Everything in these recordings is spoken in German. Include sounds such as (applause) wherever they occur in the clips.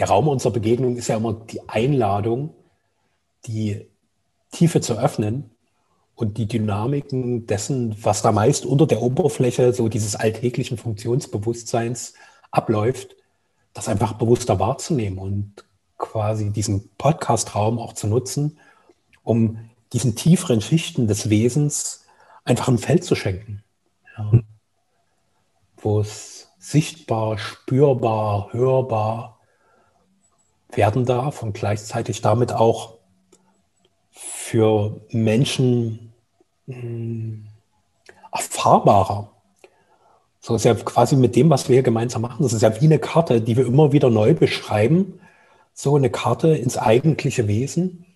der Raum unserer Begegnung ist ja immer die Einladung, die Tiefe zu öffnen und die Dynamiken dessen, was da meist unter der Oberfläche so dieses alltäglichen Funktionsbewusstseins abläuft, das einfach bewusster wahrzunehmen und quasi diesen Podcast-Raum auch zu nutzen, um diesen tieferen Schichten des Wesens einfach ein Feld zu schenken. Ja. Wo es sichtbar, spürbar, hörbar werden darf und gleichzeitig damit auch für Menschen mh, hm, erfahrbarer. So ist ja quasi mit dem, was wir hier gemeinsam machen, das ist ja wie eine Karte, die wir immer wieder neu beschreiben. So eine Karte ins eigentliche Wesen.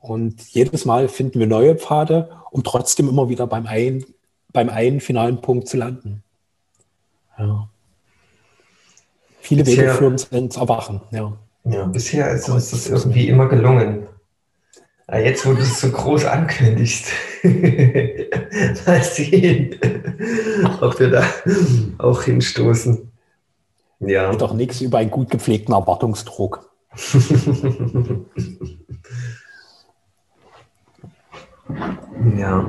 Und jedes Mal finden wir neue Pfade, um trotzdem immer wieder beim einen, beim einen finalen Punkt zu landen. Ja. Viele Wege führen uns ins Erwachen. Ja. Ja, bisher ist uns das irgendwie immer gelungen. Ah, jetzt, wo du es so groß ankündigst, (laughs) mal sehen, (laughs) ob wir da auch hinstoßen. Ja. Geht doch nichts über einen gut gepflegten Erwartungsdruck. (laughs) ja.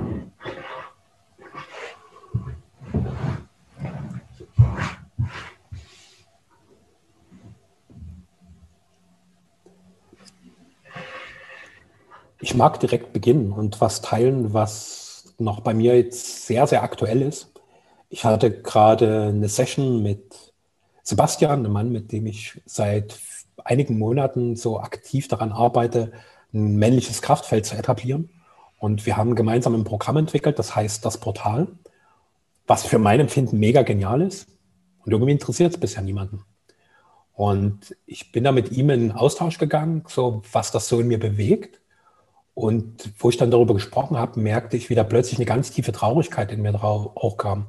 Mag direkt beginnen und was teilen, was noch bei mir jetzt sehr, sehr aktuell ist. Ich hatte gerade eine Session mit Sebastian, einem Mann, mit dem ich seit einigen Monaten so aktiv daran arbeite, ein männliches Kraftfeld zu etablieren. Und wir haben gemeinsam ein Programm entwickelt, das heißt das Portal, was für mein Empfinden mega genial ist. Und irgendwie interessiert es bisher niemanden. Und ich bin da mit ihm in Austausch gegangen, so was das so in mir bewegt. Und wo ich dann darüber gesprochen habe, merkte ich, wie da plötzlich eine ganz tiefe Traurigkeit in mir drauf auch kam.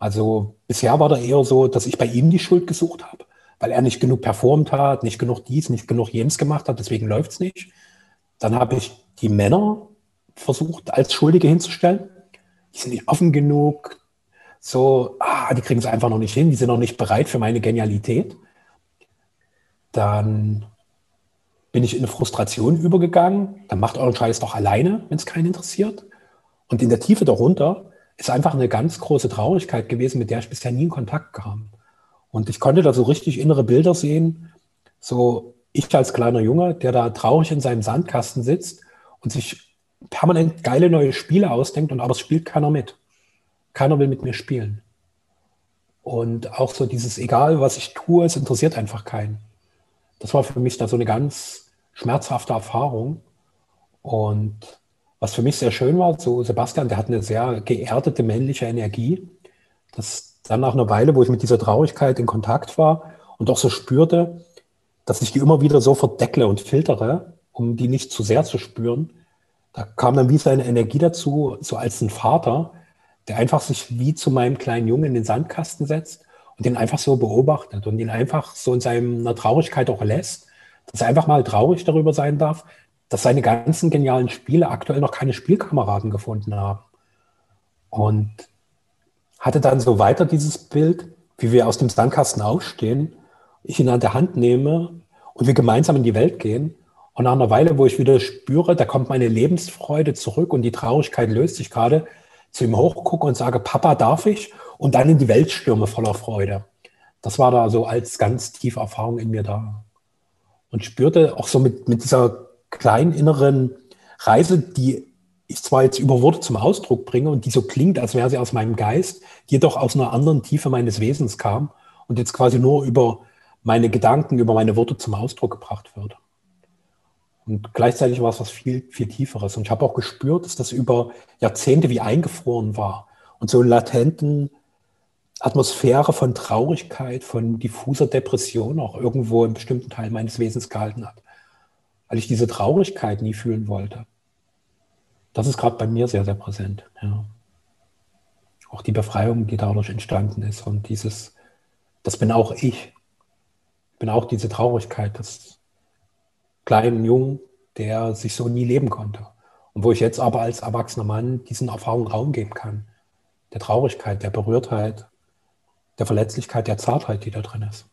Also bisher war da eher so, dass ich bei ihm die Schuld gesucht habe, weil er nicht genug performt hat, nicht genug dies, nicht genug jenes gemacht hat, deswegen läuft es nicht. Dann habe ich die Männer versucht als Schuldige hinzustellen. Die sind nicht offen genug, so, ah, die kriegen es einfach noch nicht hin, die sind noch nicht bereit für meine Genialität. Dann bin ich in eine Frustration übergegangen. Dann macht euren Scheiß doch alleine, wenn es keinen interessiert. Und in der Tiefe darunter ist einfach eine ganz große Traurigkeit gewesen, mit der ich bisher nie in Kontakt kam. Und ich konnte da so richtig innere Bilder sehen. So ich als kleiner Junge, der da traurig in seinem Sandkasten sitzt und sich permanent geile neue Spiele ausdenkt und aber es spielt keiner mit. Keiner will mit mir spielen. Und auch so dieses, egal was ich tue, es interessiert einfach keinen. Das war für mich da so eine ganz schmerzhafte Erfahrung. Und was für mich sehr schön war, so Sebastian, der hat eine sehr geerdete männliche Energie. Das dann nach einer Weile, wo ich mit dieser Traurigkeit in Kontakt war und auch so spürte, dass ich die immer wieder so verdeckle und filtere, um die nicht zu sehr zu spüren. Da kam dann wie seine Energie dazu, so als ein Vater, der einfach sich wie zu meinem kleinen Jungen in den Sandkasten setzt und den einfach so beobachtet und ihn einfach so in seiner Traurigkeit auch lässt dass er einfach mal traurig darüber sein darf, dass seine ganzen genialen Spiele aktuell noch keine Spielkameraden gefunden haben. Und hatte dann so weiter dieses Bild, wie wir aus dem Sandkasten aufstehen, ich ihn an der Hand nehme und wir gemeinsam in die Welt gehen. Und nach einer Weile, wo ich wieder spüre, da kommt meine Lebensfreude zurück und die Traurigkeit löst sich gerade, zu ihm hochgucke und sage, Papa, darf ich? Und dann in die Welt stürme voller Freude. Das war da so als ganz tiefe Erfahrung in mir da und spürte auch so mit, mit dieser kleinen inneren Reise, die ich zwar jetzt über Worte zum Ausdruck bringe und die so klingt, als wäre sie aus meinem Geist, jedoch aus einer anderen Tiefe meines Wesens kam und jetzt quasi nur über meine Gedanken, über meine Worte zum Ausdruck gebracht wird. Und gleichzeitig war es was viel, viel Tieferes. Und ich habe auch gespürt, dass das über Jahrzehnte wie eingefroren war und so einen latenten Atmosphäre von Traurigkeit, von diffuser Depression auch irgendwo im bestimmten Teil meines Wesens gehalten hat. Weil ich diese Traurigkeit nie fühlen wollte. Das ist gerade bei mir sehr, sehr präsent. Ja. Auch die Befreiung, die dadurch entstanden ist und dieses, das bin auch ich. Bin auch diese Traurigkeit des kleinen Jungen, der sich so nie leben konnte. Und wo ich jetzt aber als erwachsener Mann diesen Erfahrungen Raum geben kann. Der Traurigkeit, der Berührtheit, der Verletzlichkeit, der Zartheit, die da drin ist.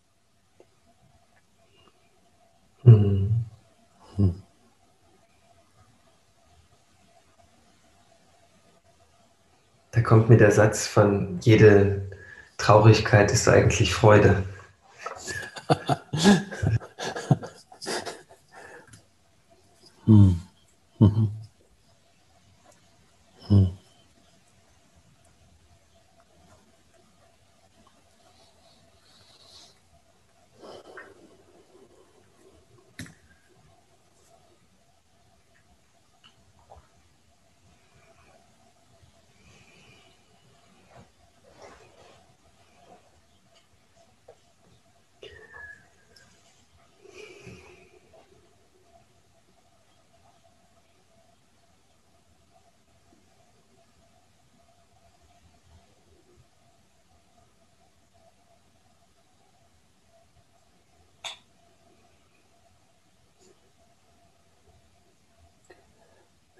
Hm. Hm. Da kommt mir der Satz von jede Traurigkeit ist eigentlich Freude. (laughs) hm. Mhm. Hm.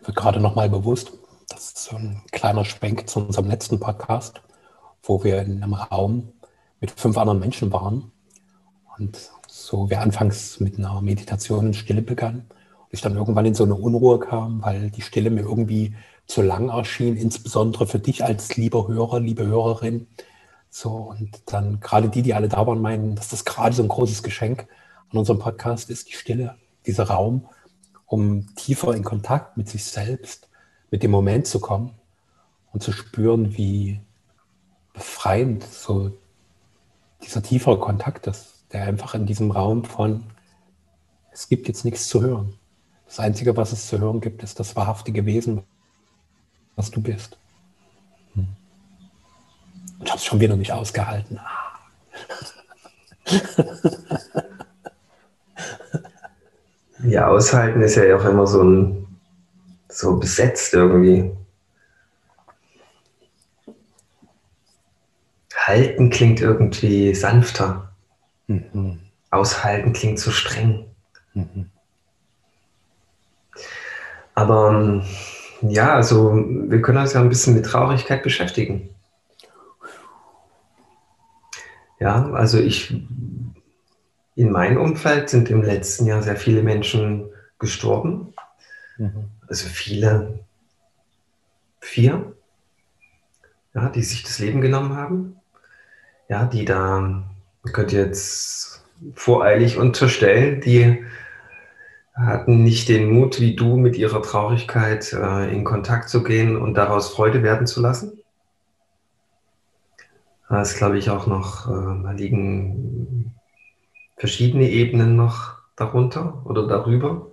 Wird gerade nochmal bewusst, das ist so ein kleiner Schwenk zu unserem letzten Podcast, wo wir in einem Raum mit fünf anderen Menschen waren und so wir anfangs mit einer Meditation in Stille begannen und ich dann irgendwann in so eine Unruhe kam, weil die Stille mir irgendwie zu lang erschien, insbesondere für dich als lieber Hörer, liebe Hörerin. So, und dann gerade die, die alle da waren, meinen, dass das gerade so ein großes Geschenk an unserem Podcast ist, die Stille, dieser Raum, um tiefer in Kontakt mit sich selbst, mit dem Moment zu kommen und zu spüren, wie befreiend so dieser tiefere Kontakt ist, der einfach in diesem Raum von, es gibt jetzt nichts zu hören. Das Einzige, was es zu hören gibt, ist das wahrhaftige Wesen, was du bist. Hm. Ich habe es schon wieder nicht ausgehalten. Ah. (laughs) Ja, aushalten ist ja auch immer so ein so besetzt irgendwie. Halten klingt irgendwie sanfter. Mhm. Aushalten klingt so streng. Mhm. Aber ja, also wir können uns ja ein bisschen mit Traurigkeit beschäftigen. Ja, also ich in meinem Umfeld sind im letzten Jahr sehr viele Menschen gestorben. Mhm. Also viele, vier, ja, die sich das Leben genommen haben. Ja, die da, man könnte jetzt voreilig unterstellen, die hatten nicht den Mut, wie du, mit ihrer Traurigkeit äh, in Kontakt zu gehen und daraus Freude werden zu lassen. Da ist, glaube ich, auch noch, äh, da liegen verschiedene Ebenen noch darunter oder darüber.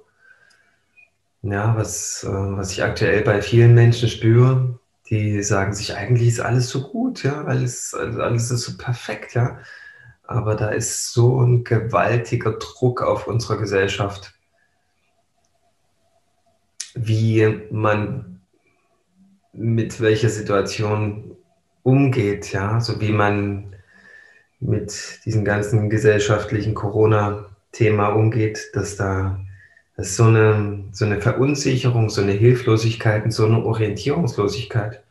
Ja, was, äh, was ich aktuell bei vielen Menschen spüre, die sagen sich, eigentlich ist alles so gut, ja, alles, alles ist so perfekt, ja. Aber da ist so ein gewaltiger Druck auf unserer Gesellschaft, wie man mit welcher Situation umgeht, ja, so wie man mit diesem ganzen gesellschaftlichen Corona-Thema umgeht, dass da dass so, eine, so eine Verunsicherung, so eine Hilflosigkeit und so eine Orientierungslosigkeit,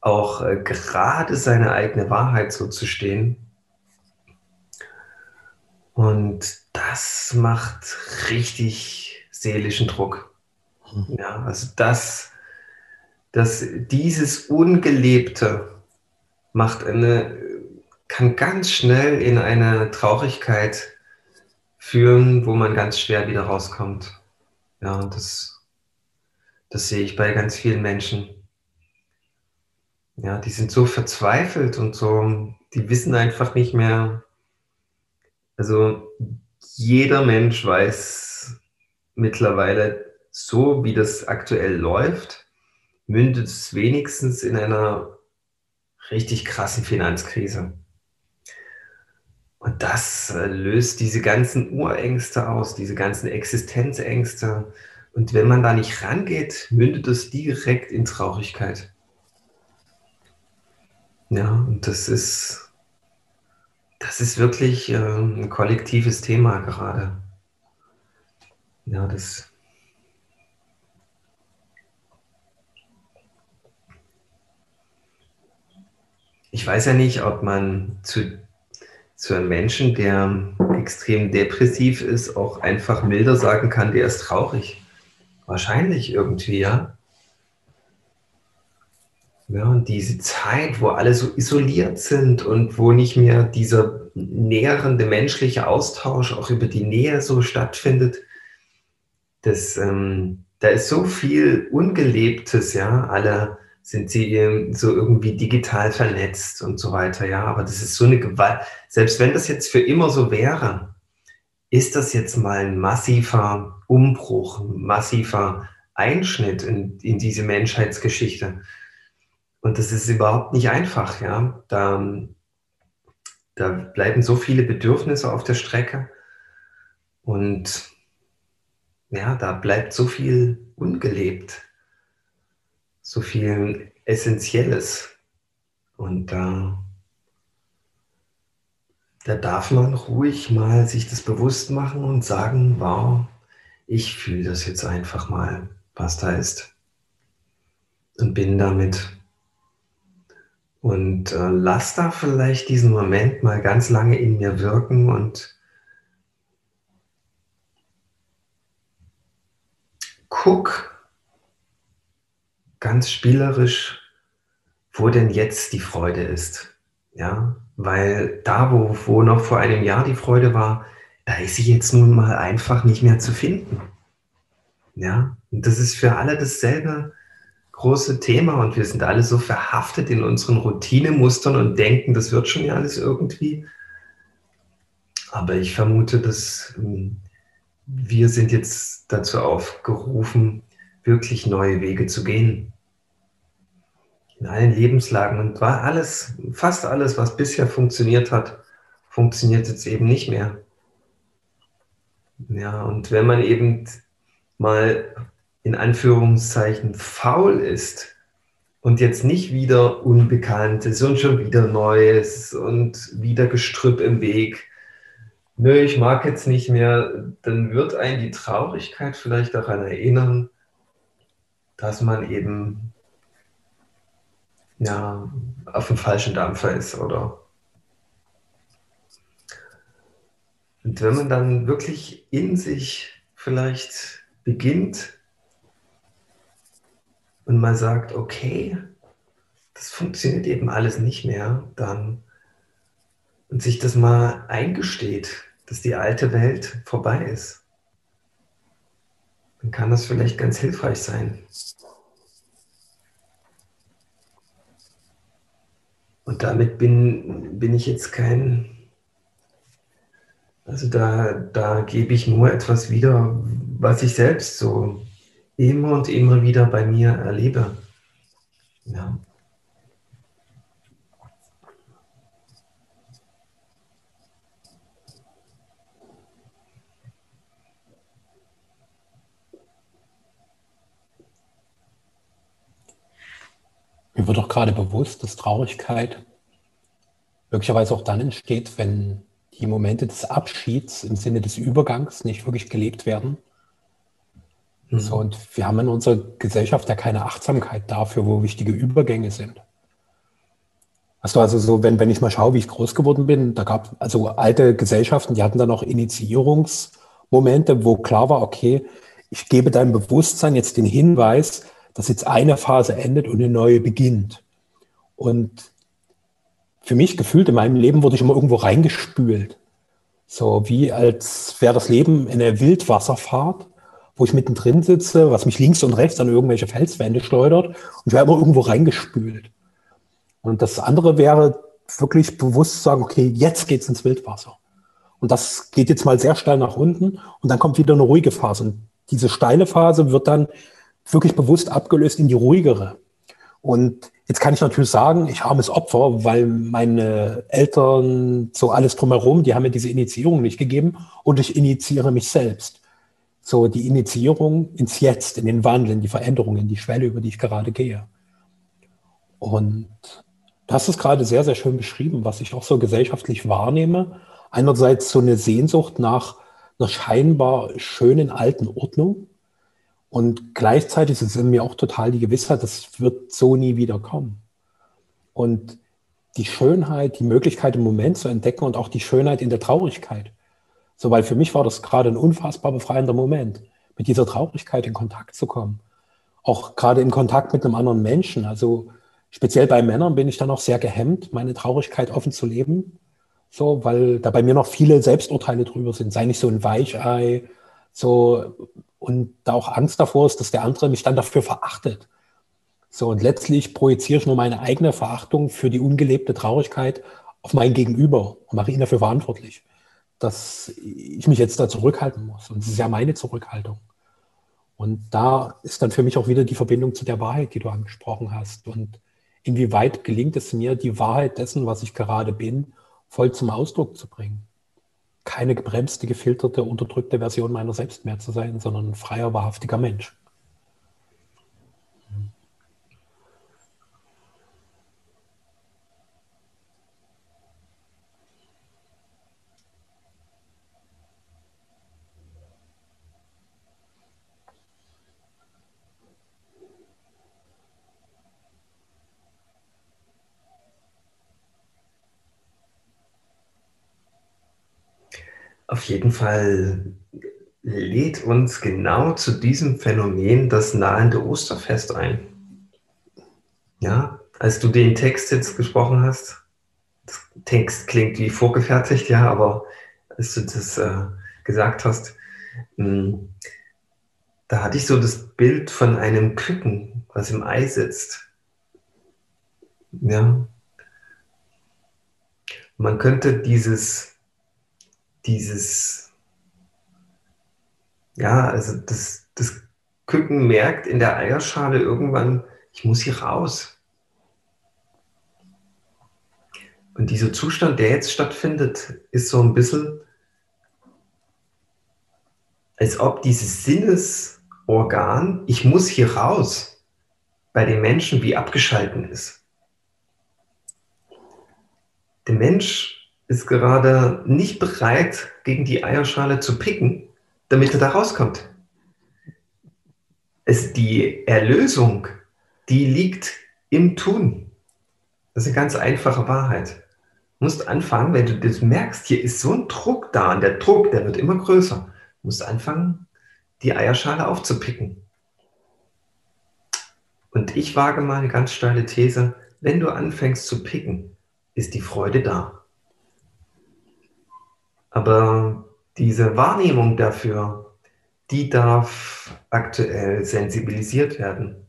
auch äh, gerade seine eigene Wahrheit so zu stehen. Und das macht richtig seelischen Druck. Hm. Ja, also das, dass dieses Ungelebte macht eine kann ganz schnell in eine Traurigkeit führen, wo man ganz schwer wieder rauskommt. Ja, und das, das sehe ich bei ganz vielen Menschen. Ja, die sind so verzweifelt und so, die wissen einfach nicht mehr. Also jeder Mensch weiß mittlerweile, so wie das aktuell läuft, mündet es wenigstens in einer richtig krassen Finanzkrise. Und das äh, löst diese ganzen Urängste aus, diese ganzen Existenzängste. Und wenn man da nicht rangeht, mündet es direkt in Traurigkeit. Ja, und das ist, das ist wirklich äh, ein kollektives Thema gerade. Ja, das. Ich weiß ja nicht, ob man zu zu einem Menschen, der extrem depressiv ist, auch einfach milder sagen kann, der ist traurig. Wahrscheinlich irgendwie, ja. Ja, und diese Zeit, wo alle so isoliert sind und wo nicht mehr dieser näherende menschliche Austausch auch über die Nähe so stattfindet, das, ähm, da ist so viel Ungelebtes, ja. Alle sind sie so irgendwie digital vernetzt und so weiter, ja. Aber das ist so eine Gewalt. Selbst wenn das jetzt für immer so wäre, ist das jetzt mal ein massiver Umbruch, ein massiver Einschnitt in, in diese Menschheitsgeschichte. Und das ist überhaupt nicht einfach, ja. Da, da bleiben so viele Bedürfnisse auf der Strecke und ja, da bleibt so viel ungelebt, so viel Essentielles. Und da, da darf man ruhig mal sich das bewusst machen und sagen, wow, ich fühle das jetzt einfach mal, was da ist. Und bin damit und äh, lass da vielleicht diesen Moment mal ganz lange in mir wirken und guck ganz spielerisch, wo denn jetzt die Freude ist. Ja, weil da, wo, wo noch vor einem Jahr die Freude war, da ist sie jetzt nun mal einfach nicht mehr zu finden. Ja, und das ist für alle dasselbe große Thema und wir sind alle so verhaftet in unseren Routinemustern und denken, das wird schon ja alles irgendwie. Aber ich vermute, dass ähm, wir sind jetzt dazu aufgerufen, wirklich neue Wege zu gehen. In allen Lebenslagen und war alles, fast alles, was bisher funktioniert hat, funktioniert jetzt eben nicht mehr. Ja, und wenn man eben mal in Anführungszeichen faul ist und jetzt nicht wieder Unbekanntes und schon wieder Neues und wieder Gestrüpp im Weg, nö, ich mag jetzt nicht mehr, dann wird einen die Traurigkeit vielleicht daran erinnern, dass man eben ja, auf dem falschen Dampfer ist oder und wenn man dann wirklich in sich vielleicht beginnt, und mal sagt, okay, das funktioniert eben alles nicht mehr, dann und sich das mal eingesteht, dass die alte Welt vorbei ist, dann kann das vielleicht ganz hilfreich sein. Und damit bin, bin ich jetzt kein, also da, da gebe ich nur etwas wieder, was ich selbst so immer und immer wieder bei mir erlebe. Ja. Mir wird auch gerade bewusst, dass Traurigkeit möglicherweise auch dann entsteht, wenn die Momente des Abschieds im Sinne des Übergangs nicht wirklich gelebt werden Mhm. So, und wir haben in unserer Gesellschaft ja keine Achtsamkeit dafür, wo wichtige Übergänge sind. Also, also so, wenn, wenn ich mal schaue, wie ich groß geworden bin, da gab also alte Gesellschaften, die hatten dann auch Initiierungsmomente, wo klar war, okay, ich gebe deinem Bewusstsein jetzt den Hinweis, dass jetzt eine Phase endet und eine neue beginnt. Und für mich gefühlt in meinem Leben wurde ich immer irgendwo reingespült. So wie als wäre das Leben eine Wildwasserfahrt wo ich mittendrin sitze, was mich links und rechts an irgendwelche Felswände schleudert und ich werde immer irgendwo reingespült. Und das andere wäre wirklich bewusst zu sagen, okay, jetzt geht's ins Wildwasser. Und das geht jetzt mal sehr steil nach unten und dann kommt wieder eine ruhige Phase. Und diese steile Phase wird dann wirklich bewusst abgelöst in die ruhigere. Und jetzt kann ich natürlich sagen, ich armes Opfer, weil meine Eltern so alles drumherum, die haben mir diese Initiierung nicht gegeben und ich initiiere mich selbst so die Initiierung ins Jetzt, in den Wandel, in die Veränderung, in die Schwelle, über die ich gerade gehe. Und das ist gerade sehr, sehr schön beschrieben, was ich auch so gesellschaftlich wahrnehme. Einerseits so eine Sehnsucht nach einer scheinbar schönen alten Ordnung. Und gleichzeitig ist es in mir auch total die Gewissheit, das wird so nie wieder kommen. Und die Schönheit, die Möglichkeit im Moment zu entdecken und auch die Schönheit in der Traurigkeit. So, weil für mich war das gerade ein unfassbar befreiender Moment, mit dieser Traurigkeit in Kontakt zu kommen. Auch gerade in Kontakt mit einem anderen Menschen. Also speziell bei Männern bin ich dann auch sehr gehemmt, meine Traurigkeit offen zu leben. So, weil da bei mir noch viele Selbsturteile drüber sind. Sei nicht so ein Weichei, so, und da auch Angst davor ist, dass der andere mich dann dafür verachtet. So, und letztlich projiziere ich nur meine eigene Verachtung für die ungelebte Traurigkeit auf mein Gegenüber und mache ihn dafür verantwortlich, dass ich mich jetzt da zurückhalten muss. Und es ist ja meine Zurückhaltung. Und da ist dann für mich auch wieder die Verbindung zu der Wahrheit, die du angesprochen hast. Und inwieweit gelingt es mir, die Wahrheit dessen, was ich gerade bin, voll zum Ausdruck zu bringen. Keine gebremste, gefilterte, unterdrückte Version meiner selbst mehr zu sein, sondern ein freier, wahrhaftiger Mensch. Auf jeden Fall lädt uns genau zu diesem Phänomen das nahende Osterfest ein. Ja, als du den Text jetzt gesprochen hast, der Text klingt wie vorgefertigt, ja, aber als du das äh, gesagt hast, mh, hm, da hatte ich so das Bild von einem Küken, was im Ei sitzt. Ja. Man könnte dieses dieses, ja, also das, das Küken merkt in der Eierschale irgendwann, ich muss hier raus. Und dieser Zustand, der jetzt stattfindet, ist so ein bisschen, als ob dieses Sinnesorgan, ich muss hier raus, bei den Menschen wie abgeschalten ist. Der Mensch ist gerade nicht bereit, gegen die Eierschale zu picken, damit er da rauskommt. Es, die Erlösung, die liegt im Tun. Das ist eine ganz einfache Wahrheit. Du musst anfangen, wenn du das merkst, hier ist so ein Druck da und der Druck, der wird immer größer. Du musst anfangen, die Eierschale aufzupicken. Und ich wage mal eine ganz steile These, wenn du anfängst zu picken, ist die Freude da. Aber diese Wahrnehmung dafür, die darf aktuell sensibilisiert werden.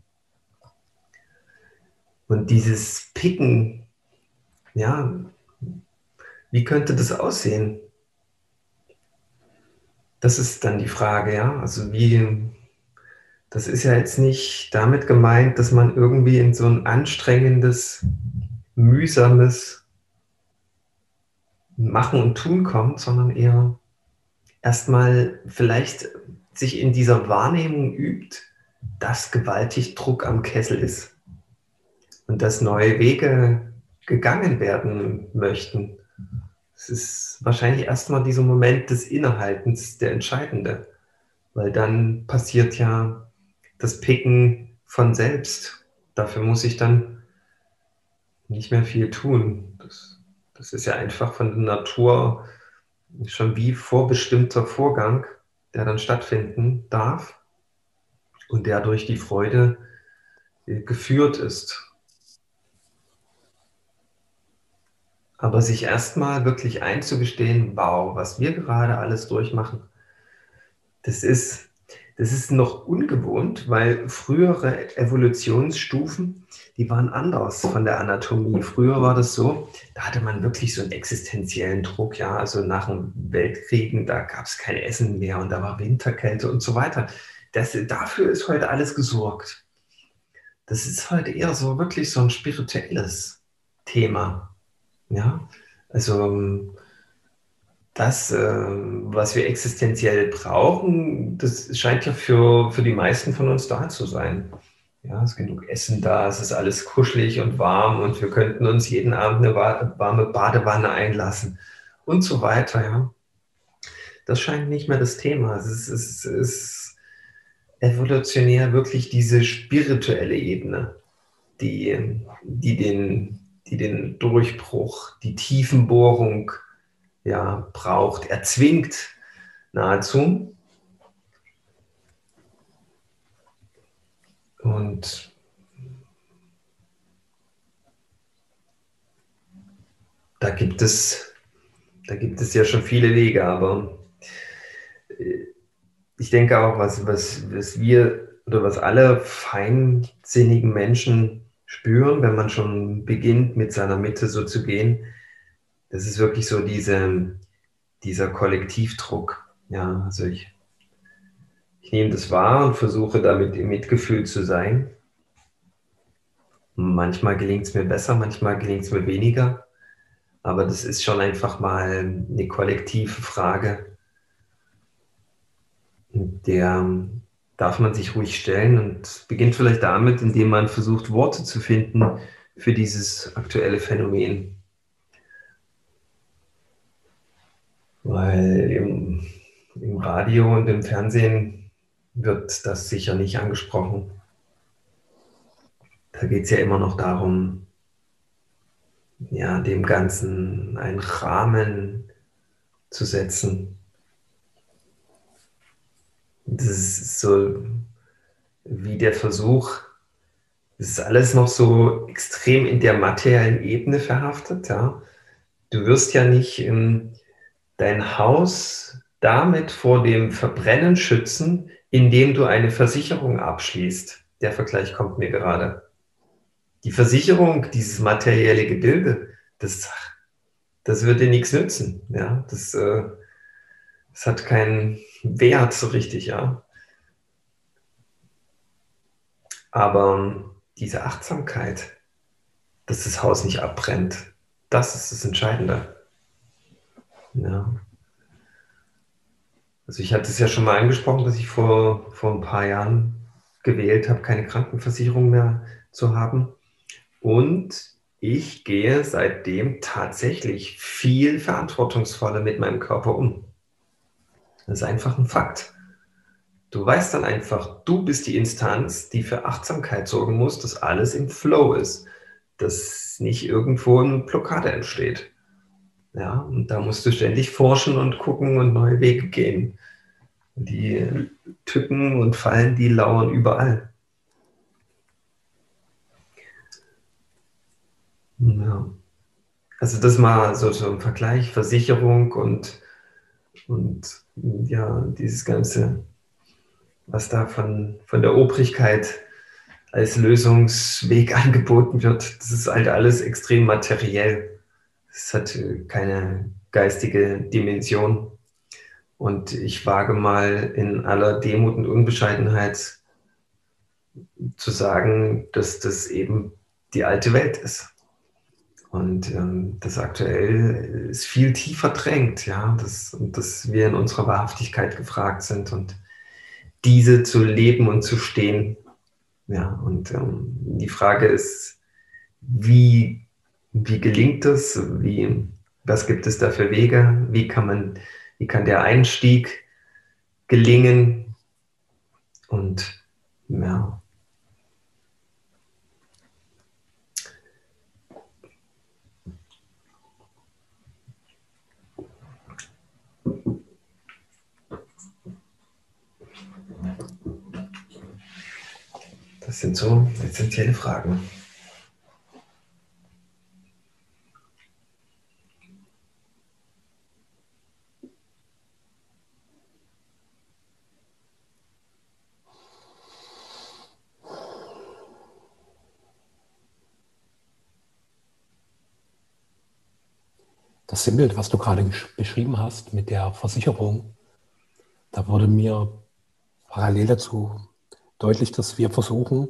Und dieses Picken, ja, wie könnte das aussehen? Das ist dann die Frage, ja. Also wie, das ist ja jetzt nicht damit gemeint, dass man irgendwie in so ein anstrengendes, mühsames Machen und Tun kommt, sondern eher erstmal vielleicht sich in dieser Wahrnehmung übt, dass gewaltig Druck am Kessel ist und dass neue Wege gegangen werden möchten. Es ist wahrscheinlich erstmal dieser Moment des Innehaltens der entscheidende, weil dann passiert ja das Picken von selbst. Dafür muss ich dann nicht mehr viel tun. Das ist ja einfach von der Natur schon wie vorbestimmter Vorgang, der dann stattfinden darf und der durch die Freude äh, geführt ist. Aber sich erstmal wirklich einzugestehen, wow, was wir gerade alles durchmachen, das ist das ist noch ungewohnt, weil frühere Evolutionsstufen, die waren anders von der Anatomie. Früher war das so, da hatte man wirklich so einen existenziellen Druck, ja, also nach dem Weltkriegen, da gab es kein Essen mehr und da war Winterkälte und so weiter. Das, dafür ist heute alles gesorgt. Das ist heute eher so wirklich so ein spirituelles Thema. Ja, also das, äh, was wir existenziell brauchen, das scheint ja für, für die meisten von uns da zu sein. Ja, es ist genug Essen da, es ist alles kuschelig und warm und wir könnten uns jeden Abend eine warme Badewanne einlassen und so weiter. Ja. Das scheint nicht mehr das Thema. Es ist, es ist evolutionär wirklich diese spirituelle Ebene, die, die den die den Durchbruch, die Tiefenbohrung ja, braucht, erzwingt nahezu. Und da gibt es, da gibt es ja schon viele Wege, aber äh, ich denke auch, was, was, was wir oder was alle feinsinnigen Menschen spüren, wenn man schon beginnt, mit seiner Mitte so zu gehen, das ist wirklich so diese, dieser Kollektivdruck. Ja, also ich, ich nehme das wahr und versuche damit im Mitgefühl zu sein. Manchmal gelingt es mir besser, manchmal gelingt es mir weniger. Aber das ist schon einfach mal eine kollektive Frage, der darf man sich ruhig stellen und beginnt vielleicht damit, indem man versucht, Worte zu finden für dieses aktuelle Phänomen. Weil im, im Radio und im Fernsehen wird das sicher nicht angesprochen. Da geht es ja immer noch darum, ja, dem Ganzen einen Rahmen zu setzen. Das ist so wie der Versuch, das ist alles noch so extrem in der materiellen Ebene verhaftet. Ja. Du wirst ja nicht ähm, dein Haus damit vor dem Verbrennen schützen, indem du eine Versicherung abschließt. Der Vergleich kommt mir gerade. Die Versicherung, dieses materielle Gebilde, das, das dir nichts nützen. Ja. Das, äh, das hat keinen Wert so richtig, ja. Aber diese Achtsamkeit, dass das Haus nicht abbrennt, das ist das Entscheidende. Ja. Also ich hatte es ja schon mal angesprochen, dass ich vor, vor ein paar Jahren gewählt habe, keine Krankenversicherung mehr zu haben. Und ich gehe seitdem tatsächlich viel verantwortungsvoller mit meinem Körper um. Das ist einfach ein Fakt. Du weißt dann einfach, du bist die Instanz, die für Achtsamkeit sorgen muss, dass alles im Flow ist, dass nicht irgendwo eine Blockade entsteht. Ja, und da musst du ständig forschen und gucken und neue Wege gehen. Die Tücken und Fallen, die lauern überall. Ja. Also das mal so, ein Vergleich, Versicherung und, und ja, dieses ganze, was da von, von der Obrigkeit als Lösungsweg (laughs) angeboten wird, das ist halt alles extrem materiell. Es hat keine geistige Dimension. Und ich wage mal in aller Demut und Unbescheidenheit zu sagen, dass das eben die alte Welt ist. Und ähm, das aktuell ist viel tiefer drängt, ja, dass, dass wir in unserer Wahrhaftigkeit gefragt sind und diese zu leben und zu stehen. Ja, und ähm, die Frage ist, wie, wie gelingt es? Wie, was gibt es da für Wege? Wie kann man, wie kann der Einstieg gelingen? Und ja, Das sind so essentielle Fragen. Das Sinnbild, was du gerade beschrieben hast mit der Versicherung, da wurde mir parallel dazu deutlich, dass wir versuchen,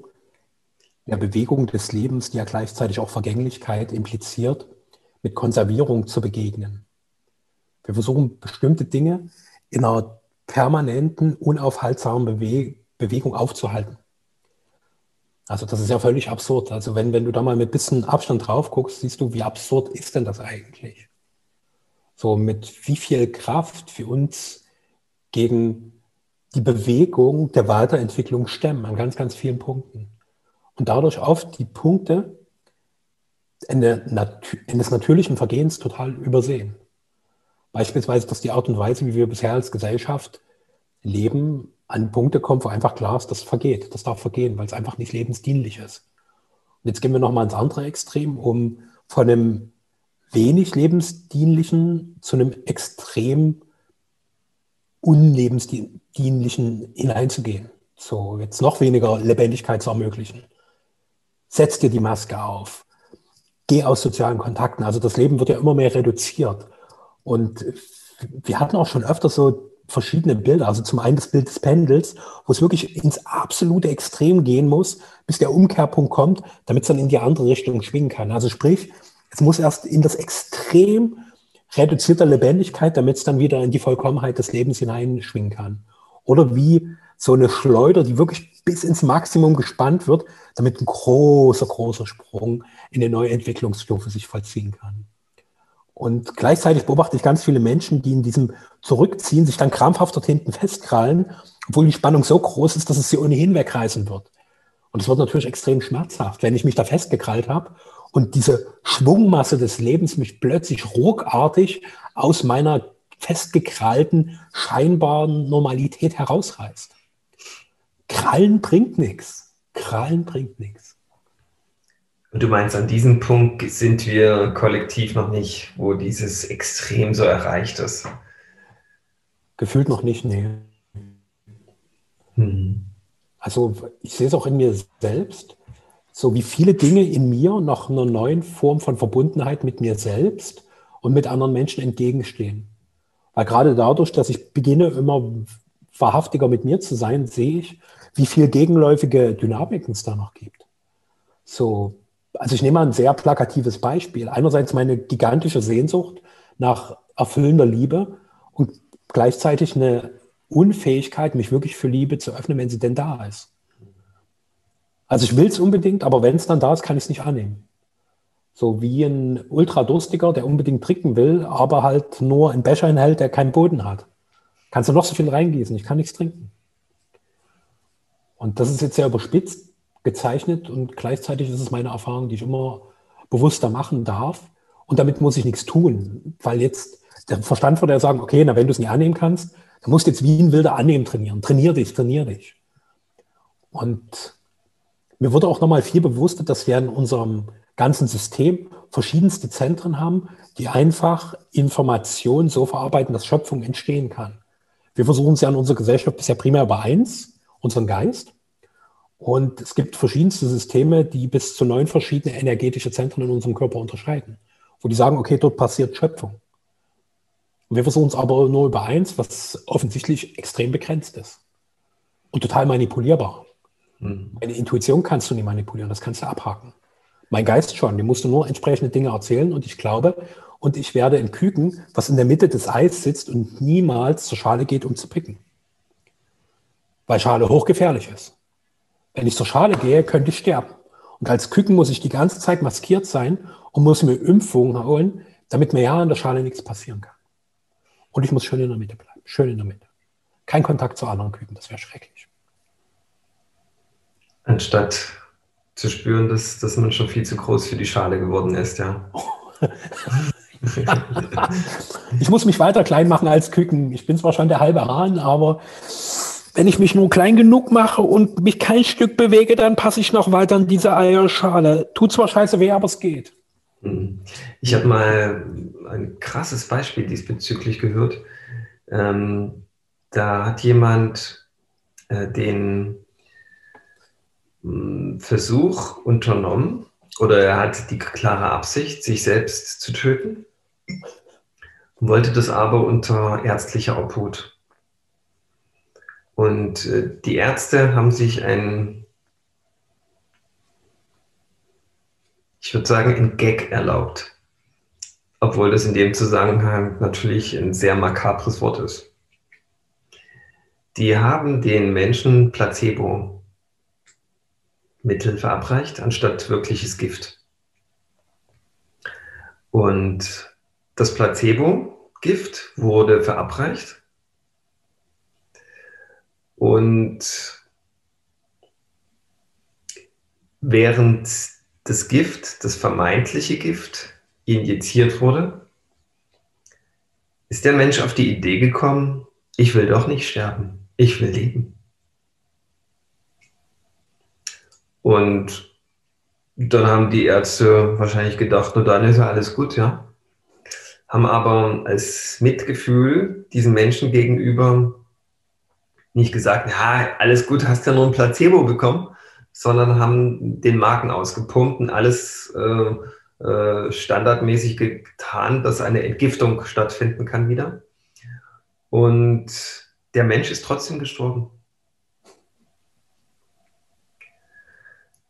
der Bewegung des Lebens, die ja gleichzeitig auch Vergänglichkeit impliziert, mit Konservierung zu begegnen. Wir versuchen bestimmte Dinge in einer permanenten, unaufhaltsamen Bewe Bewegung aufzuhalten. Also das ist ja völlig absurd. Also wenn, wenn du da mal mit bisschen Abstand drauf guckst, siehst du, wie absurd ist denn das eigentlich? So mit wie viel Kraft für uns gegen die Bewegung der Weiterentwicklung stemmen an ganz, ganz vielen Punkten. Und dadurch auf die Punkte Ende, des natürlichen Vergehens total übersehen. Beispielsweise, dass die Art und Weise, wie wir bisher als Gesellschaft leben, an Punkte kommt, wo einfach klar ist, das vergeht, das darf vergehen, weil es einfach nicht lebensdienlich ist. Und jetzt gehen wir nochmal ins andere Extrem, um von einem wenig lebensdienlichen zu einem extrem unlebensdienlichen hineinzugehen. So, jetzt noch weniger Lebendigkeit zu ermöglichen. Setz dir die Maske auf. Geh aus sozialen Kontakten. Also das Leben wird ja immer mehr reduziert. Und wir hatten auch schon öfter so verschiedene Bilder. Also zum einen das Bild des Pendels, wo es wirklich ins absolute Extrem gehen muss, bis der Umkehrpunkt kommt, damit es dann in die andere Richtung schwingen kann. Also sprich, es muss erst in das Extrem reduzierter Lebendigkeit, damit es dann wieder in die Vollkommenheit des Lebens hineinschwingen kann. Oder wie so eine Schleuder, die wirklich bis ins Maximum gespannt wird, damit ein großer, großer Sprung in eine neue Entwicklungsstufe sich vollziehen kann. Und gleichzeitig beobachte ich ganz viele Menschen, die in diesem Zurückziehen sich dann krampfhaft dort hinten festkrallen, obwohl die Spannung so groß ist, dass es sie ohnehin wegreißen wird. Und es wird natürlich extrem schmerzhaft, wenn ich mich da festgekrallt habe und diese Schwungmasse des Lebens mich plötzlich ruckartig aus meiner festgekrallten, scheinbaren Normalität herausreißt. Krallen bringt nichts. Krallen bringt nichts. Und du meinst, an diesem Punkt sind wir kollektiv noch nicht, wo dieses Extrem so erreicht ist? Gefühlt noch nicht, nee. Hm. Also ich sehe es auch in mir selbst, so wie viele Dinge in mir noch einer neuen Form von Verbundenheit mit mir selbst und mit anderen Menschen entgegenstehen. Weil gerade dadurch, dass ich beginne, immer wahrhaftiger mit mir zu sein, sehe ich, wie viel gegenläufige Dynamiken es da noch gibt. So, also ich nehme mal ein sehr plakatives Beispiel. Einerseits meine gigantische Sehnsucht nach erfüllender Liebe und gleichzeitig eine Unfähigkeit, mich wirklich für Liebe zu öffnen, wenn sie denn da ist. Also ich will es unbedingt, aber wenn es dann da ist, kann ich es nicht annehmen. So wie ein Ultradurstiger, der unbedingt trinken will, aber halt nur einen Becher enthält, der keinen Boden hat. Kannst du noch so viel reingießen, ich kann nichts trinken. Und das ist jetzt sehr überspitzt gezeichnet und gleichzeitig ist es meine Erfahrung, die ich immer bewusster machen darf. Und damit muss ich nichts tun, weil jetzt der Verstand würde ja sagen, okay, na, wenn du es nicht annehmen kannst, dann musst du jetzt wie ein Wilder annehmen trainieren. Trainier dich, trainier dich. Und mir wurde auch nochmal viel bewusster, dass wir in unserem ganzen System verschiedenste Zentren haben, die einfach Informationen so verarbeiten, dass Schöpfung entstehen kann. Wir versuchen es ja in unserer Gesellschaft bisher primär über eins, unseren Geist. Und es gibt verschiedenste Systeme, die bis zu neun verschiedene energetische Zentren in unserem Körper unterscheiden, wo die sagen, okay, dort passiert Schöpfung. Und wir versuchen es aber nur über eins, was offensichtlich extrem begrenzt ist und total manipulierbar. Mhm. Eine Intuition kannst du nicht manipulieren, das kannst du abhaken. Mein Geist schon, dem musst du nur entsprechende Dinge erzählen und ich glaube, und ich werde ein Küken, was in der Mitte des Eis sitzt und niemals zur Schale geht, um zu picken. Weil Schale hochgefährlich ist. Wenn ich zur Schale gehe, könnte ich sterben. Und als Küken muss ich die ganze Zeit maskiert sein und muss mir Impfungen holen, damit mir ja an der Schale nichts passieren kann. Und ich muss schön in der Mitte bleiben. Schön in der Mitte. Kein Kontakt zu anderen Küken, das wäre schrecklich. Anstatt zu spüren, dass, dass man schon viel zu groß für die Schale geworden ist, ja. (laughs) ich muss mich weiter klein machen als Küken. Ich bin zwar schon der halbe Hahn, aber wenn ich mich nur klein genug mache und mich kein Stück bewege, dann passe ich noch weiter in diese Eierschale. Tut zwar scheiße weh, aber es geht. Hm. Ich habe mal ein krasses Beispiel diesbezüglich gehört. Ähm, da hat jemand äh, den Versuch unternommen oder er hat die klare Absicht, sich selbst zu töten, wollte das aber unter ärztlicher Obhut. Und äh, die Ärzte haben sich ein, ich würde sagen, ein Gag erlaubt. Obwohl das in dem Zusammenhang natürlich ein sehr makabres Wort ist. Die haben den Menschen Placebo Mittel verabreicht, anstatt wirkliches Gift. Und das Placebo-Gift wurde verabreicht und während das Gift, das vermeintliche Gift, injiziert wurde, ist der Mensch auf die Idee gekommen, ich will doch nicht sterben, ich will leben. Und dann haben die Ärzte wahrscheinlich gedacht, nur dann ist ja alles gut, ja. Haben aber als Mitgefühl diesen Menschen gegenüber nicht gesagt, ja, alles gut, hast ja nur ein Placebo bekommen, sondern haben den Marken ausgepumpt und alles äh, äh, standardmäßig getan, dass eine Entgiftung stattfinden kann wieder. Und der Mensch ist trotzdem gestorben.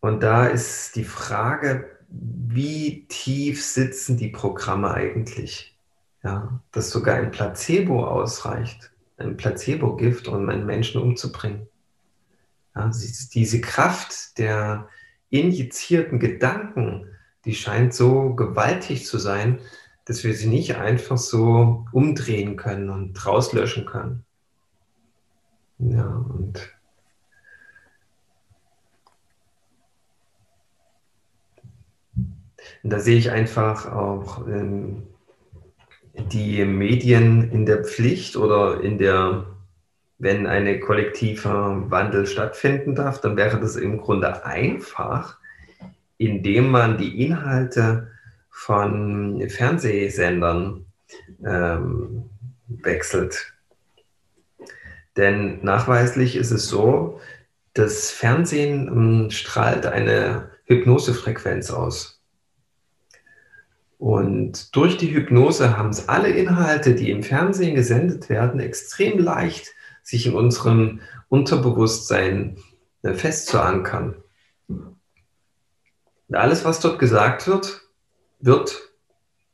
Und da ist die Frage, wie tief sitzen die Programme eigentlich? Ja, dass sogar ein Placebo ausreicht, ein Placebo-Gift, um einen Menschen umzubringen. Ja, diese Kraft der injizierten Gedanken, die scheint so gewaltig zu sein, dass wir sie nicht einfach so umdrehen können und rauslöschen können. Ja, und Und da sehe ich einfach auch ähm, die Medien in der Pflicht oder in der, wenn ein kollektiver Wandel stattfinden darf, dann wäre das im Grunde einfach, indem man die Inhalte von Fernsehsendern ähm, wechselt. Denn nachweislich ist es so, das Fernsehen ähm, strahlt eine Hypnosefrequenz aus. Und durch die Hypnose haben es alle Inhalte, die im Fernsehen gesendet werden, extrem leicht, sich in unserem Unterbewusstsein äh, festzuankern. Und alles, was dort gesagt wird, wird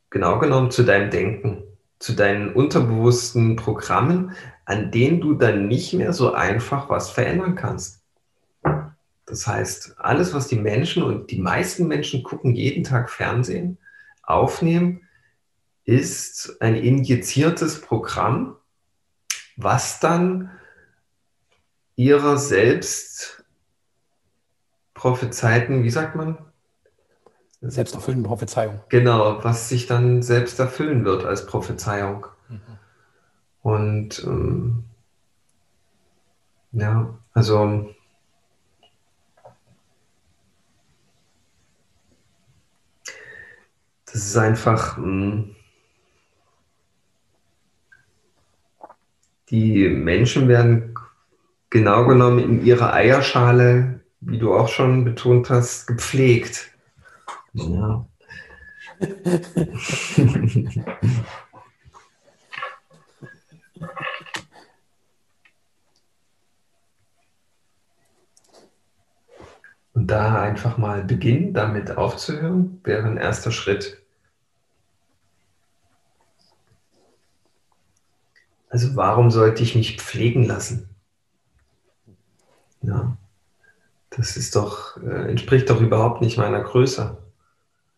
genau genommen zu deinem Denken, zu deinen unterbewussten Programmen, an denen du dann nicht mehr so einfach was verändern kannst. Das heißt, alles, was die Menschen und die meisten Menschen gucken jeden Tag Fernsehen, aufnehmen, ist ein injiziertes Programm, was dann ihrer selbst prophezeiten, wie sagt man? Selbsterfüllende Prophezeiung. Genau, was sich dann selbst erfüllen wird als Prophezeiung. Mhm. Und ähm, ja, also Das ist einfach. Mh, hm, die Menschen werden genau genommen in ihrer Eierschale, wie du auch schon betont hast, gepflegt. Ja. Und da einfach mal beginnen, damit aufzuhören, wäre ein erster Schritt. Also warum sollte ich mich pflegen lassen? Ja, das ist doch, äh, entspricht doch überhaupt nicht meiner Größe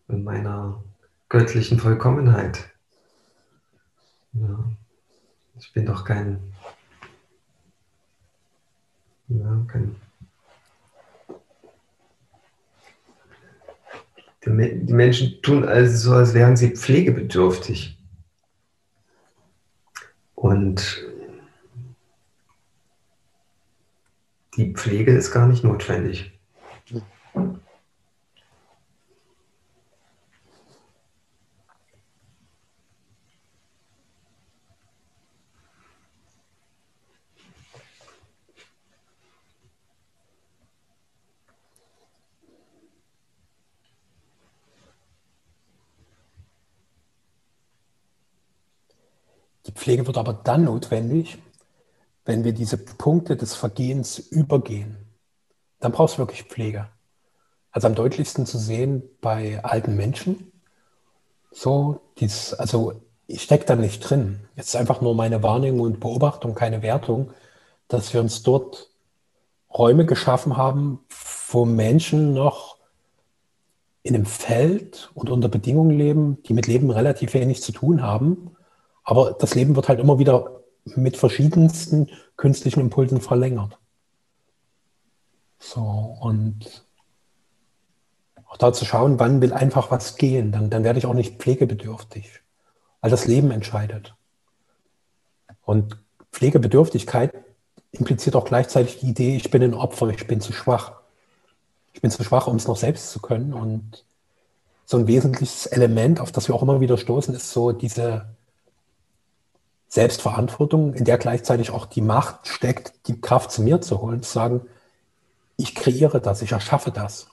und meiner göttlichen Vollkommenheit. Ja, ich bin doch kein, ja, kein die Menschen tun also so, als wären sie pflegebedürftig. Und die Pflege ist gar nicht notwendig. Pflege wird aber dann notwendig, wenn wir diese Punkte des Vergehens übergehen. Dann brauchst du wirklich Pflege. Also am deutlichsten zu sehen bei alten Menschen. So, dies, also ich stecke da nicht drin. Es ist einfach nur meine Wahrnehmung und Beobachtung, keine Wertung, dass wir uns dort Räume geschaffen haben, wo Menschen noch in einem Feld und unter Bedingungen leben, die mit Leben relativ wenig zu tun haben aber das Leben wird halt immer wieder mit verschiedensten künstlichen Impulsen verlängert. So, und Auch da zu schauen, wann will einfach was gehen, dann, dann werde ich auch nicht pflegebedürftig, weil das Leben entscheidet. Und Pflegebedürftigkeit impliziert auch gleichzeitig die Idee, ich bin ein Opfer, ich bin zu schwach. Ich bin zu schwach, um es noch selbst zu können. Und so ein wesentliches Element, auf das wir auch immer wieder stoßen, ist so diese Selbstverantwortung, in der gleichzeitig auch die Macht steckt, die Kraft zu mir zu holen, zu sagen, ich kreiere das, ich erschaffe das.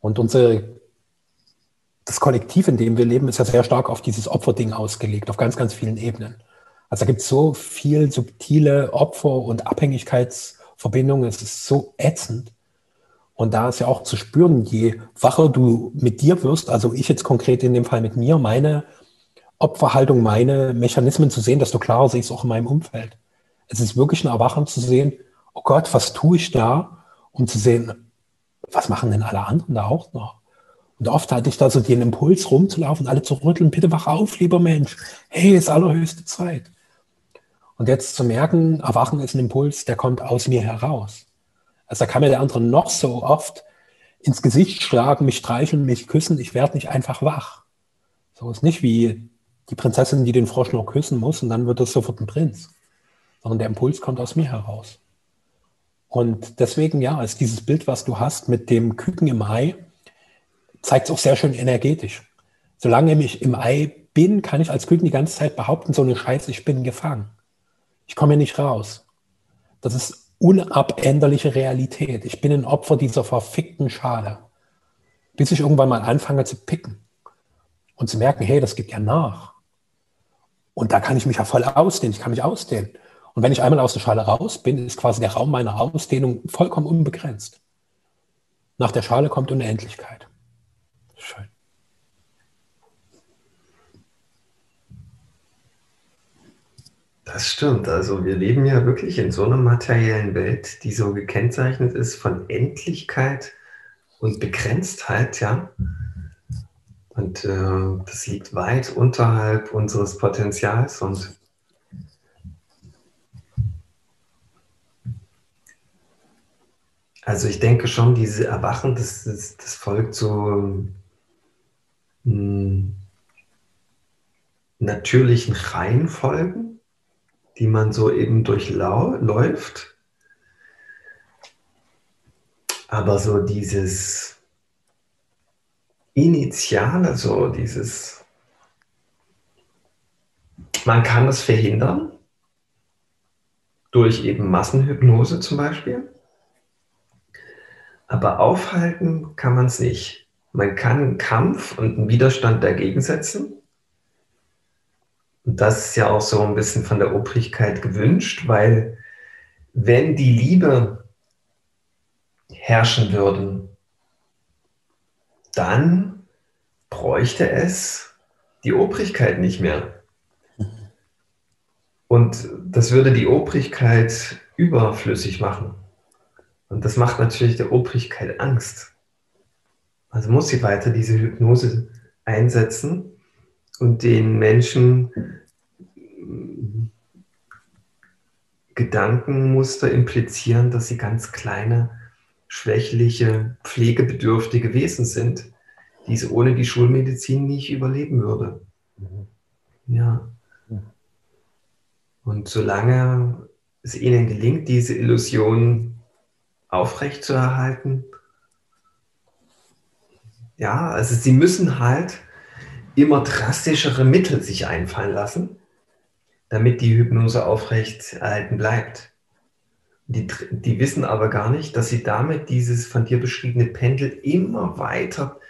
Und unsere, das Kollektiv, in dem wir leben, ist ja sehr stark auf dieses Opferding ausgelegt, auf ganz, ganz vielen Ebenen. Also da gibt es so viel subtile Opfer- und Abhängigkeitsverbindungen, es ist so ätzend. Und da ist ja auch zu spüren, je wacher du mit dir wirst, also ich jetzt konkret in dem Fall mit mir, meine Opferhaltung, meine Mechanismen zu sehen, desto klarer sehe ich es auch in meinem Umfeld. Es ist wirklich ein Erwachen zu sehen, oh Gott, was tue ich da? Um zu sehen, was machen denn alle anderen da auch noch? Und oft hatte ich da so den Impuls rumzulaufen, alle zu rütteln, bitte wach auf, lieber Mensch. Hey, ist allerhöchste Zeit. Und jetzt zu merken, Erwachen ist ein Impuls, der kommt aus mir heraus. Also da kann mir der andere noch so oft ins Gesicht schlagen, mich streicheln, mich küssen, ich werde nicht einfach wach. So ist nicht wie die Prinzessin, die den Frosch noch küssen muss und dann wird es sofort ein Prinz. Sondern der Impuls kommt aus mir heraus. Und deswegen, ja, ist dieses Bild, was du hast mit dem Küken im Ei, zeigt es auch sehr schön energetisch. Solange ich im Ei bin, kann ich als Küken die ganze Zeit behaupten, so eine Scheiße, ich bin gefangen. Ich komme hier nicht raus. Das ist unabänderliche Realität. Ich bin ein Opfer dieser verfickten Schale. Bis ich irgendwann mal anfange zu picken und zu merken, hey, das gibt ja nach. Und da kann ich mich ja voll ausdehnen, ich kann mich ausdehnen. Und wenn ich einmal aus der Schale raus bin, ist quasi der Raum meiner Ausdehnung vollkommen unbegrenzt. Nach der Schale kommt Unendlichkeit. Schön. Das stimmt. Also wir leben ja wirklich in so einer materiellen Welt, die so gekennzeichnet ist von Endlichkeit und Begrenztheit, ja. Und äh, das liegt weit unterhalb unseres Potenzials und also ich denke schon, diese Erwachen, das, das, das folgt so hm, natürlichen Reihenfolgen, die man so eben durchläuft. Aber so dieses Initiale, so dieses, man kann es verhindern, durch eben Massenhypnose zum Beispiel, aber aufhalten kann man es nicht. Man kann einen Kampf und einen Widerstand dagegen setzen. Und das ist ja auch so ein bisschen von der Obrigkeit gewünscht, weil wenn die Liebe herrschen würden, dann bräuchte es die Obrigkeit nicht mehr. Und das würde die Obrigkeit überflüssig machen. Und das macht natürlich der Obrigkeit Angst. Also muss sie weiter diese Hypnose einsetzen und den Menschen Gedankenmuster implizieren, dass sie ganz kleine schwächliche, pflegebedürftige Wesen sind, die es ohne die Schulmedizin nicht überleben würde. Mhm. Ja. Und solange es ihnen gelingt, diese Illusion aufrechtzuerhalten, ja, also sie müssen halt immer drastischere Mittel sich einfallen lassen, damit die Hypnose aufrechterhalten bleibt. Die, die wissen aber gar nicht, dass sie damit dieses von dir beschriebene Pendel immer weiter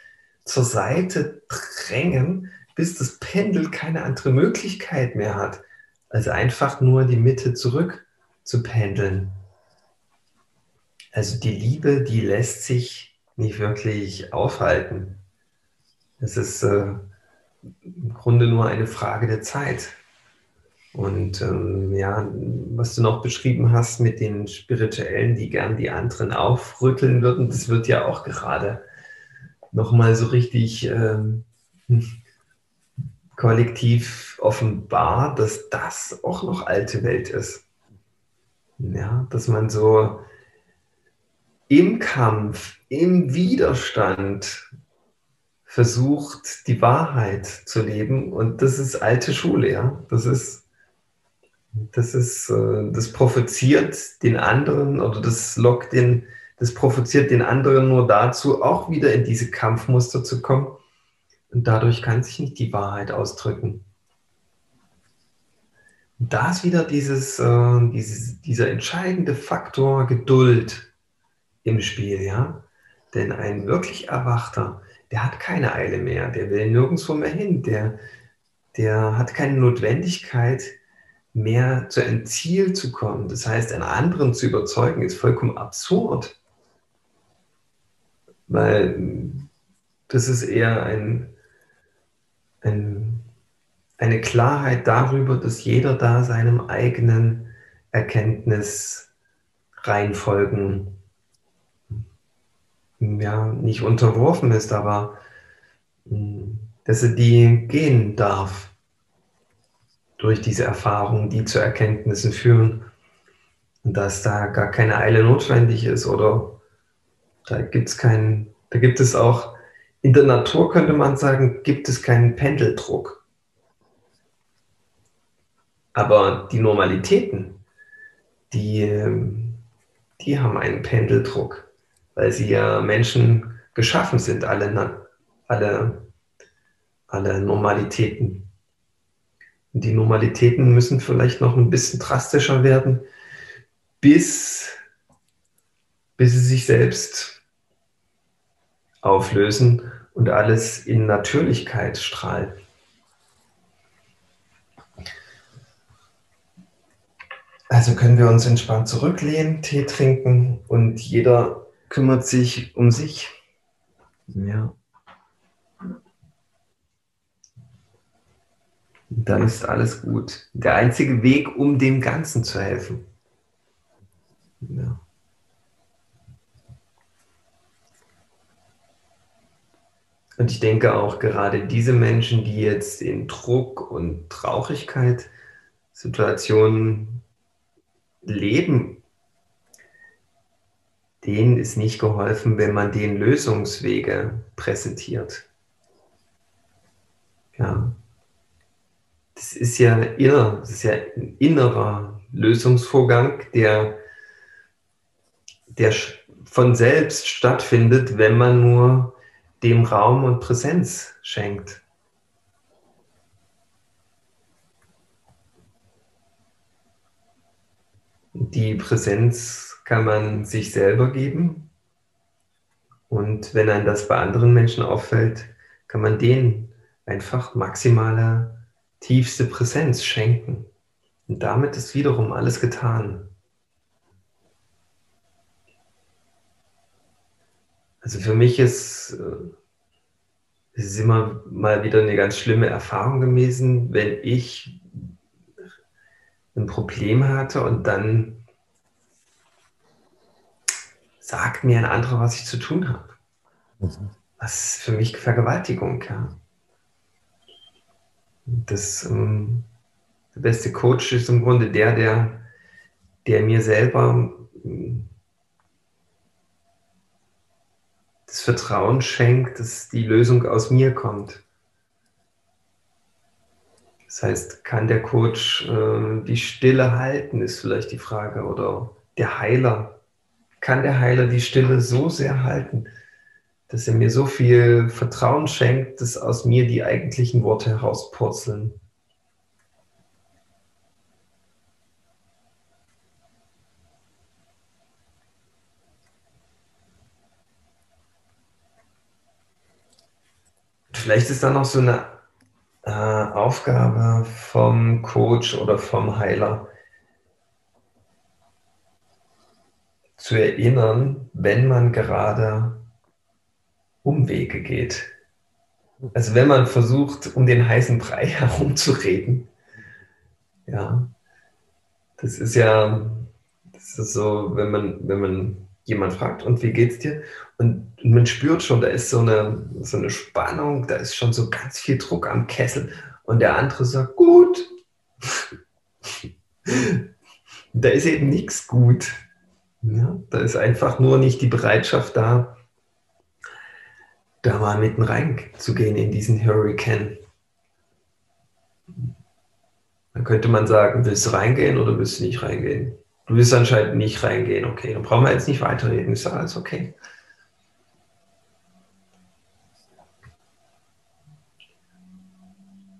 zur Seite drängen, bis das Pendel keine andere Möglichkeit mehr hat, als einfach nur die Mitte zurück zu pendeln. Also die Liebe, die lässt sich nicht wirklich aufhalten. Es ist äh, im Grunde nur eine Frage der Zeit. Und ähm, ja, was du noch beschrieben hast mit den Spirituellen, die gern die anderen aufrütteln würden, das wird ja auch gerade nochmal so richtig ähm, (laughs) kollektiv offenbar, dass das auch noch alte Welt ist. Ja, dass man so im Kampf, im Widerstand versucht, die Wahrheit zu leben. Und das ist alte Schule, ja. Das ist, das ist, äh, das provoziert den anderen oder das lockt den, das provoziert den anderen nur dazu, auch wieder in diese Kampfmuster zu kommen. Und dadurch kann sich nicht die Wahrheit ausdrücken. Und da ist wieder dieses, äh, dieses, dieser entscheidende Faktor Geduld im Spiel, ja. Denn ein wirklich Erwachter, der hat keine Eile mehr, der will nirgendwo mehr hin, der, der hat keine Notwendigkeit mehr zu einem Ziel zu kommen. Das heißt, einen anderen zu überzeugen, ist vollkommen absurd. Weil das ist eher ein, ein, eine Klarheit darüber, dass jeder da seinem eigenen Erkenntnis reinfolgen ja, nicht unterworfen ist, aber hm, dass er die gehen darf durch diese Erfahrungen, die zu Erkenntnissen führen und dass da gar keine Eile notwendig ist oder da gibt es keinen, da gibt es auch in der Natur könnte man sagen, gibt es keinen Pendeldruck. Aber die Normalitäten, die, ähm, die haben einen Pendeldruck weil sie ja Menschen geschaffen sind, alle, alle, alle Normalitäten. Die Normalitäten müssen vielleicht noch ein bisschen drastischer werden, bis, bis sie sich selbst auflösen und alles in Natürlichkeit strahlt. Also können wir uns entspannt zurücklehnen, Tee trinken und jeder kümmert sich um sich. Ja. Dann ist alles gut. Der einzige Weg, um dem Ganzen zu helfen. Ja. Und ich denke auch gerade diese Menschen, die jetzt in Druck und Traurigkeit Situationen leben denen ist nicht geholfen, wenn man denen Lösungswege präsentiert. Ja. Das ist ja inner, das ist ja ein innerer Lösungsvorgang, der, der von selbst stattfindet, wenn man nur dem Raum und Präsenz schenkt. Die Präsenz kann man sich selber geben. Und wenn einem das bei anderen Menschen auffällt, kann man denen einfach maximale, tiefste Präsenz schenken. Und damit ist wiederum alles getan. Also für mich ist äh, es ist immer mal wieder eine ganz schlimme Erfahrung gewesen, wenn ich ein Problem hatte und dann sagt mir ein anderer, was ich zu tun habe. Mhm. Das ist für mich Vergewaltigung. Ja. Das, ähm, der beste Coach ist im Grunde der, der, der mir selber ähm, das Vertrauen schenkt, dass die Lösung aus mir kommt. Das heißt, kann der Coach äh, die Stille halten, ist vielleicht die Frage, oder der Heiler kann der Heiler die Stille so sehr halten, dass er mir so viel Vertrauen schenkt, dass aus mir die eigentlichen Worte herauspurzeln. Vielleicht ist da noch so eine äh, Aufgabe vom Coach oder vom Heiler, zu erinnern, wenn man gerade Umwege geht. Also wenn man versucht, um den heißen Brei (laughs) herumzureden. Ja, das ist ja, das ist so, wenn man, wenn man jemand fragt, und wie geht's dir? Und man spürt schon, da ist so eine, so eine Spannung, da ist schon so ganz viel Druck am Kessel. Und der andere sagt, gut. (laughs) da ist eben nichts gut. Ja, da ist einfach nur nicht die Bereitschaft da, da mal mitten reinzugehen in diesen Hurricane. Dann könnte man sagen, willst du reingehen oder willst du nicht reingehen? Du willst anscheinend nicht reingehen, okay, dann brauchen wir jetzt nicht weiterreden, ist alles okay.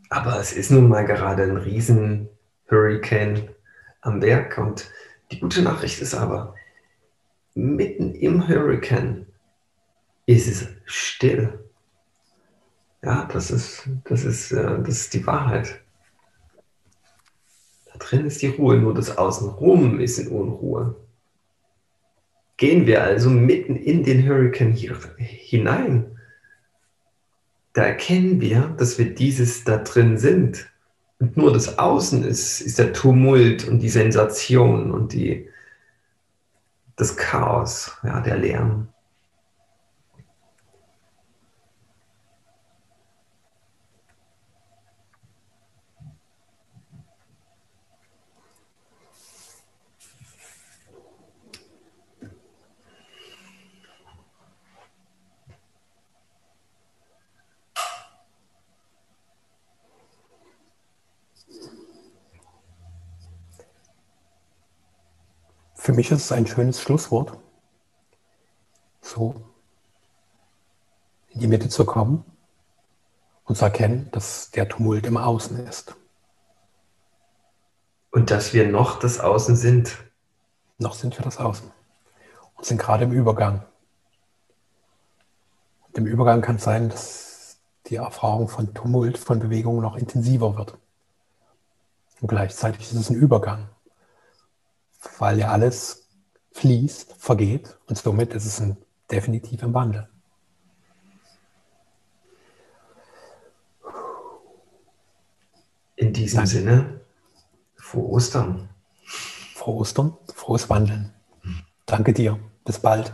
Aber es ist nun mal gerade ein riesen Hurricane am Werk und die gute Nachricht ist aber, mitten im Hurricane ist es still. Ja, das ist, das ist, äh, das ist die Wahrheit. Da drin ist die Ruhe, nur das Außenrum ist in Unruhe. Gehen wir also mitten in den Hurricane hier hinein, da erkennen wir, dass wir dieses da drin sind. Und nur das Außen ist, ist der Tumult und die Sensation und die, das Chaos, ja, der Lärm. Für mich ist es ein schönes Schlusswort, so in die Mitte zu kommen und zu erkennen, dass der Tumult im Außen ist. Und dass wir noch das Außen sind. Noch sind wir das Außen und sind gerade im Übergang. Und Im Übergang kann es sein, dass die Erfahrung von Tumult, von Bewegung noch intensiver wird. Und gleichzeitig ist es ein Übergang weil ja alles fließt, vergeht und somit ist es ein definitiv im Wandel. In diesem Danke. Sinne, frohe Ostern. Frohe Ostern, frohes Wandeln. Danke dir. Bis bald.